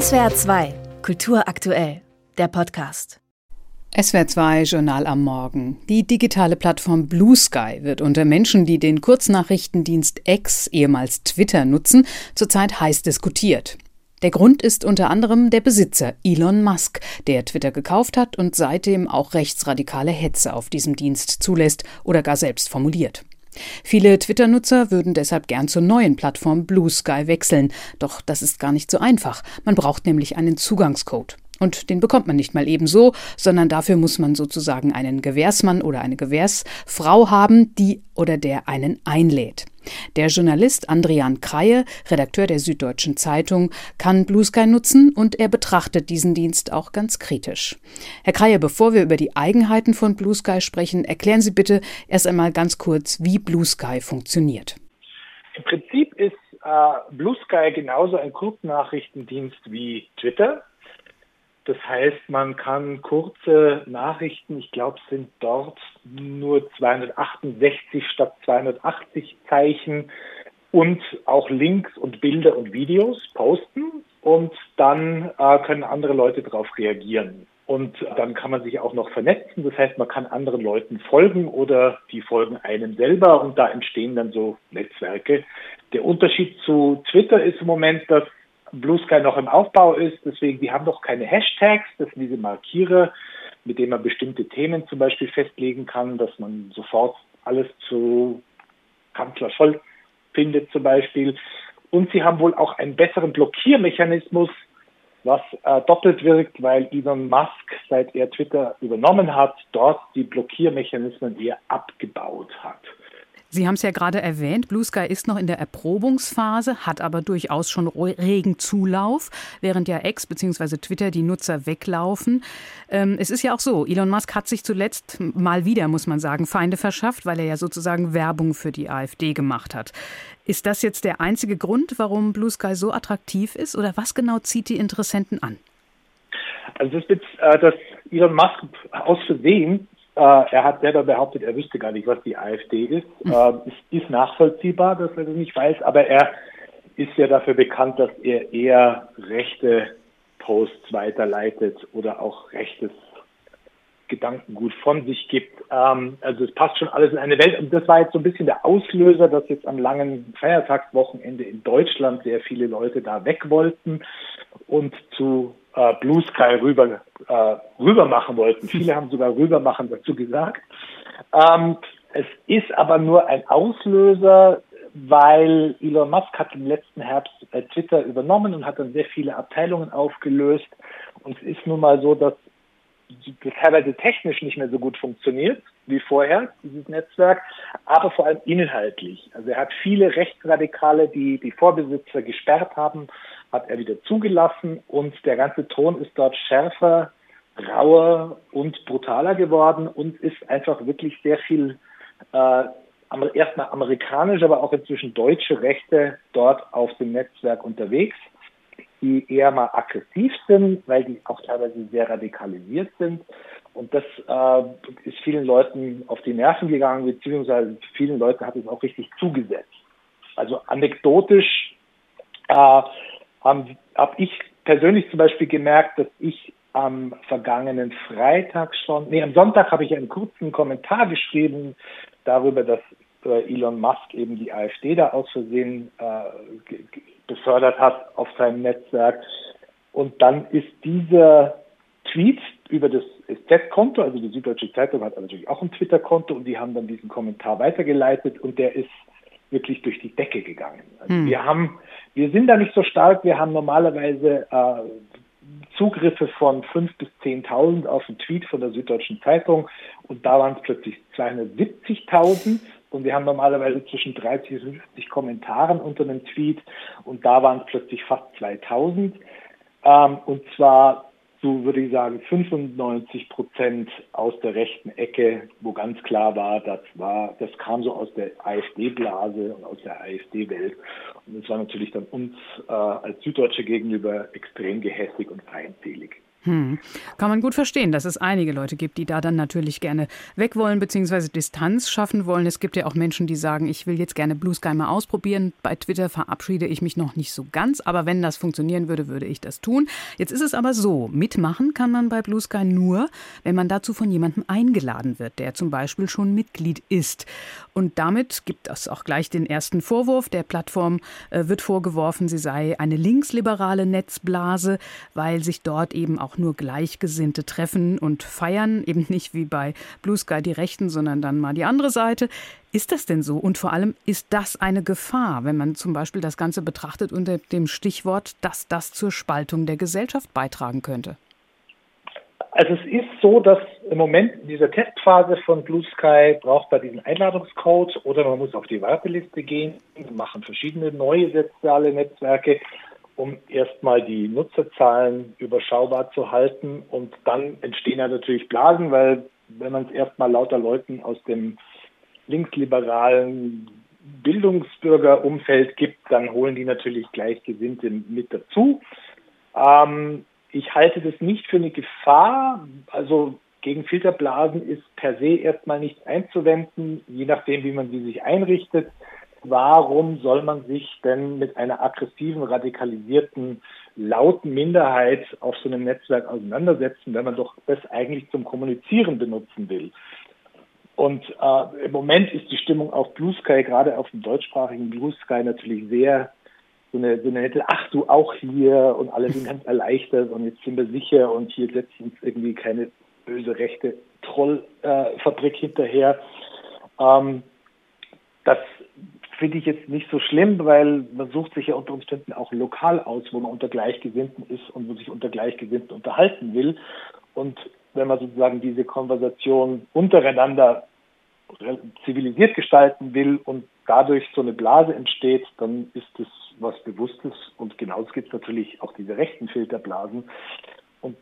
SWR 2, Kultur aktuell, der Podcast. SWR 2 Journal am Morgen. Die digitale Plattform Blue Sky wird unter Menschen, die den Kurznachrichtendienst X, ehemals Twitter, nutzen, zurzeit heiß diskutiert. Der Grund ist unter anderem der Besitzer Elon Musk, der Twitter gekauft hat und seitdem auch rechtsradikale Hetze auf diesem Dienst zulässt oder gar selbst formuliert. Viele Twitter-Nutzer würden deshalb gern zur neuen Plattform Blue Sky wechseln. Doch das ist gar nicht so einfach. Man braucht nämlich einen Zugangscode. Und den bekommt man nicht mal ebenso, sondern dafür muss man sozusagen einen Gewährsmann oder eine Gewährsfrau haben, die oder der einen einlädt. Der Journalist Andrian Kreie, Redakteur der Süddeutschen Zeitung, kann Blue Sky nutzen und er betrachtet diesen Dienst auch ganz kritisch. Herr Kreie, bevor wir über die Eigenheiten von Blue Sky sprechen, erklären Sie bitte erst einmal ganz kurz, wie Blue Sky funktioniert. Im Prinzip ist äh, Blue Sky genauso ein Kurznachrichtendienst wie Twitter. Das heißt, man kann kurze Nachrichten, ich glaube, sind dort nur 268 statt 280 Zeichen und auch Links und Bilder und Videos posten und dann äh, können andere Leute darauf reagieren. Und dann kann man sich auch noch vernetzen. Das heißt, man kann anderen Leuten folgen oder die folgen einem selber und da entstehen dann so Netzwerke. Der Unterschied zu Twitter ist im Moment, dass Blue Sky noch im Aufbau ist. Deswegen, die haben noch keine Hashtags, das sind diese Markiere, mit denen man bestimmte Themen zum Beispiel festlegen kann, dass man sofort alles zu Kanzler Scholz findet zum Beispiel. Und sie haben wohl auch einen besseren Blockiermechanismus, was äh, doppelt wirkt, weil Elon Musk, seit er Twitter übernommen hat, dort die Blockiermechanismen eher abgebaut. Sie haben es ja gerade erwähnt, Blue Sky ist noch in der Erprobungsphase, hat aber durchaus schon regen Zulauf, während ja X bzw. Twitter die Nutzer weglaufen. Ähm, es ist ja auch so, Elon Musk hat sich zuletzt mal wieder, muss man sagen, Feinde verschafft, weil er ja sozusagen Werbung für die AfD gemacht hat. Ist das jetzt der einzige Grund, warum Blue Sky so attraktiv ist oder was genau zieht die Interessenten an? Also das, ist, äh, dass Elon Musk aus Versehen er hat selber behauptet, er wüsste gar nicht, was die AfD ist. Mhm. Äh, es ist nachvollziehbar, dass er das nicht weiß, aber er ist ja dafür bekannt, dass er eher rechte Posts weiterleitet oder auch rechtes Gedankengut von sich gibt. Ähm, also es passt schon alles in eine Welt. Und das war jetzt so ein bisschen der Auslöser, dass jetzt am langen Feiertagswochenende in Deutschland sehr viele Leute da weg wollten und zu äh, Blue Sky rüber, äh, rüber machen wollten. Viele haben sogar rüber machen dazu gesagt. Ähm, es ist aber nur ein Auslöser, weil Elon Musk hat im letzten Herbst äh, Twitter übernommen und hat dann sehr viele Abteilungen aufgelöst. Und es ist nun mal so, dass das teilweise technisch nicht mehr so gut funktioniert wie vorher, dieses Netzwerk, aber vor allem inhaltlich. Also er hat viele Rechtsradikale, die die Vorbesitzer gesperrt haben, hat er wieder zugelassen und der ganze Ton ist dort schärfer, rauer und brutaler geworden und ist einfach wirklich sehr viel äh, erstmal amerikanisch, aber auch inzwischen deutsche Rechte dort auf dem Netzwerk unterwegs, die eher mal aggressiv sind, weil die auch teilweise sehr radikalisiert sind. Und das äh, ist vielen Leuten auf die Nerven gegangen, beziehungsweise vielen Leuten hat es auch richtig zugesetzt. Also anekdotisch äh, habe hab ich persönlich zum Beispiel gemerkt, dass ich am vergangenen Freitag schon, nee, am Sonntag habe ich einen kurzen Kommentar geschrieben darüber, dass äh, Elon Musk eben die AfD da aus Versehen äh, befördert hat auf seinem Netzwerk. Und dann ist dieser Tweet über das SZ-Konto, also die Süddeutsche Zeitung hat natürlich auch ein Twitter-Konto und die haben dann diesen Kommentar weitergeleitet und der ist wirklich durch die Decke gegangen. Also hm. Wir haben, wir sind da nicht so stark. Wir haben normalerweise äh, Zugriffe von 5.000 bis 10.000 auf einen Tweet von der Süddeutschen Zeitung und da waren es plötzlich 270.000 und wir haben normalerweise zwischen 30 und 50 Kommentaren unter einem Tweet und da waren es plötzlich fast 2.000 ähm, und zwar zu, würde ich sagen, 95 Prozent aus der rechten Ecke, wo ganz klar war, das war, das kam so aus der AfD-Blase und aus der AfD-Welt. Und es war natürlich dann uns äh, als Süddeutsche gegenüber extrem gehässig und feindselig. Hm. Kann man gut verstehen, dass es einige Leute gibt, die da dann natürlich gerne weg wollen bzw. Distanz schaffen wollen. Es gibt ja auch Menschen, die sagen, ich will jetzt gerne Blue Sky mal ausprobieren. Bei Twitter verabschiede ich mich noch nicht so ganz, aber wenn das funktionieren würde, würde ich das tun. Jetzt ist es aber so, mitmachen kann man bei Blue Sky nur, wenn man dazu von jemandem eingeladen wird, der zum Beispiel schon Mitglied ist. Und damit gibt es auch gleich den ersten Vorwurf. Der Plattform äh, wird vorgeworfen, sie sei eine linksliberale Netzblase, weil sich dort eben auch auch nur Gleichgesinnte treffen und feiern, eben nicht wie bei Blue Sky die Rechten, sondern dann mal die andere Seite. Ist das denn so? Und vor allem, ist das eine Gefahr, wenn man zum Beispiel das Ganze betrachtet unter dem Stichwort, dass das zur Spaltung der Gesellschaft beitragen könnte? Also es ist so, dass im Moment in dieser Testphase von Blue Sky braucht man diesen Einladungscode oder man muss auf die Warteliste gehen, machen verschiedene neue soziale Netzwerke um erstmal die Nutzerzahlen überschaubar zu halten. Und dann entstehen ja natürlich Blasen, weil wenn man es erstmal lauter Leuten aus dem linksliberalen Bildungsbürgerumfeld gibt, dann holen die natürlich Gleichgesinnte mit dazu. Ähm, ich halte das nicht für eine Gefahr. Also gegen Filterblasen ist per se erstmal nichts einzuwenden, je nachdem, wie man sie sich einrichtet warum soll man sich denn mit einer aggressiven, radikalisierten, lauten Minderheit auf so einem Netzwerk auseinandersetzen, wenn man doch das eigentlich zum Kommunizieren benutzen will? Und äh, im Moment ist die Stimmung auf Blue Sky, gerade auf dem deutschsprachigen Blue Sky, natürlich sehr so eine, so eine nette, ach du auch hier und alle sind ganz erleichtert und jetzt sind wir sicher und hier setzt uns irgendwie keine böse rechte Trollfabrik äh, hinterher. Ähm, das finde ich jetzt nicht so schlimm, weil man sucht sich ja unter Umständen auch lokal aus, wo man unter Gleichgesinnten ist und wo sich unter Gleichgesinnten unterhalten will. Und wenn man sozusagen diese Konversation untereinander zivilisiert gestalten will und dadurch so eine Blase entsteht, dann ist das was Bewusstes. Und genauso gibt es natürlich auch diese rechten Filterblasen. Und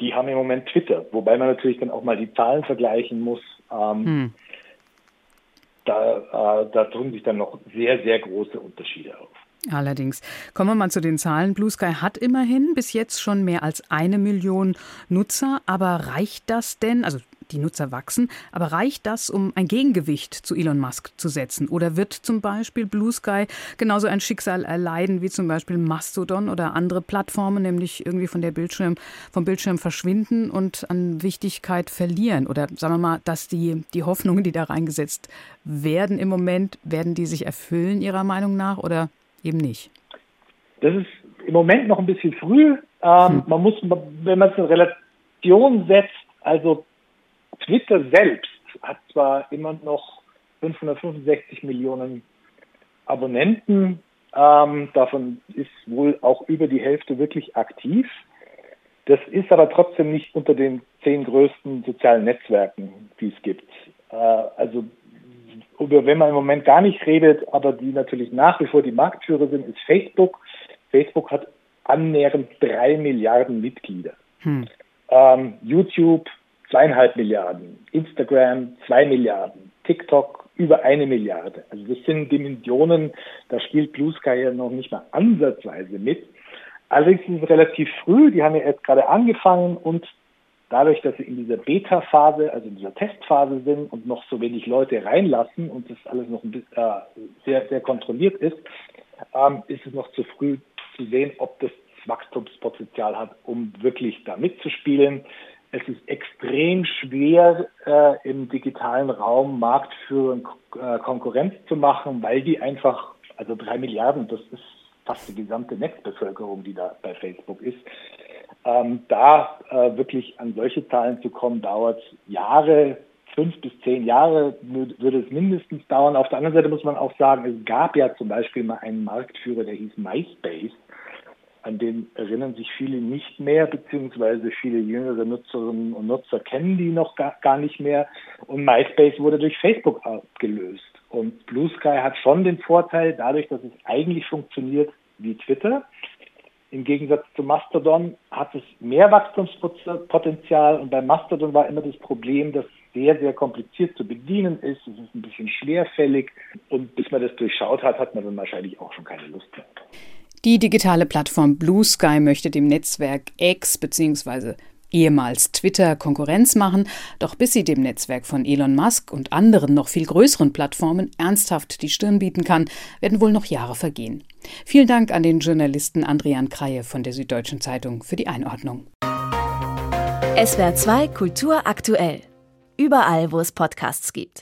die haben im Moment Twitter, wobei man natürlich dann auch mal die Zahlen vergleichen muss. Ähm, hm da, äh, da tun sich dann noch sehr, sehr große Unterschiede auf. Allerdings. Kommen wir mal zu den Zahlen. Blue Sky hat immerhin bis jetzt schon mehr als eine Million Nutzer. Aber reicht das denn? Also die Nutzer wachsen, aber reicht das, um ein Gegengewicht zu Elon Musk zu setzen? Oder wird zum Beispiel Blue Sky genauso ein Schicksal erleiden wie zum Beispiel Mastodon oder andere Plattformen, nämlich irgendwie von der Bildschirm, vom Bildschirm verschwinden und an Wichtigkeit verlieren? Oder sagen wir mal, dass die, die Hoffnungen, die da reingesetzt werden im Moment, werden die sich erfüllen Ihrer Meinung nach oder eben nicht? Das ist im Moment noch ein bisschen früh. Ähm, hm. Man muss, wenn man es in Relation setzt, also Twitter selbst hat zwar immer noch 565 Millionen Abonnenten, ähm, davon ist wohl auch über die Hälfte wirklich aktiv. Das ist aber trotzdem nicht unter den zehn größten sozialen Netzwerken, die es gibt. Äh, also über wenn man im Moment gar nicht redet, aber die natürlich nach wie vor die Marktführer sind, ist Facebook. Facebook hat annähernd drei Milliarden Mitglieder. Hm. Ähm, YouTube zweieinhalb Milliarden, Instagram zwei Milliarden, TikTok über eine Milliarde. Also das sind Dimensionen, da spielt Blue Sky ja noch nicht mal ansatzweise mit. Allerdings ist es relativ früh, die haben ja jetzt gerade angefangen und dadurch, dass sie in dieser Beta-Phase, also in dieser Testphase sind und noch so wenig Leute reinlassen und das alles noch bisschen, äh, sehr, sehr kontrolliert ist, ähm, ist es noch zu früh zu sehen, ob das Wachstumspotenzial hat, um wirklich da mitzuspielen. Es ist extrem schwer, äh, im digitalen Raum Marktführung äh, Konkurrenz zu machen, weil die einfach, also drei Milliarden, das ist fast die gesamte Netzbevölkerung, die da bei Facebook ist. Ähm, da äh, wirklich an solche Zahlen zu kommen, dauert Jahre, fünf bis zehn Jahre würde es mindestens dauern. Auf der anderen Seite muss man auch sagen, es gab ja zum Beispiel mal einen Marktführer, der hieß MySpace an den erinnern sich viele nicht mehr, beziehungsweise viele jüngere Nutzerinnen und Nutzer kennen die noch gar, gar nicht mehr. Und MySpace wurde durch Facebook abgelöst. Und Blue Sky hat schon den Vorteil, dadurch, dass es eigentlich funktioniert wie Twitter. Im Gegensatz zu Mastodon hat es mehr Wachstumspotenzial und bei Mastodon war immer das Problem, dass es sehr, sehr kompliziert zu bedienen ist. Es ist ein bisschen schwerfällig und bis man das durchschaut hat, hat man dann wahrscheinlich auch schon keine Lust mehr. Die digitale Plattform Blue Sky möchte dem Netzwerk X bzw. ehemals Twitter Konkurrenz machen, doch bis sie dem Netzwerk von Elon Musk und anderen noch viel größeren Plattformen ernsthaft die Stirn bieten kann, werden wohl noch Jahre vergehen. Vielen Dank an den Journalisten Andrian Kreie von der Süddeutschen Zeitung für die Einordnung. SWR 2 Kultur aktuell. Überall, wo es Podcasts gibt.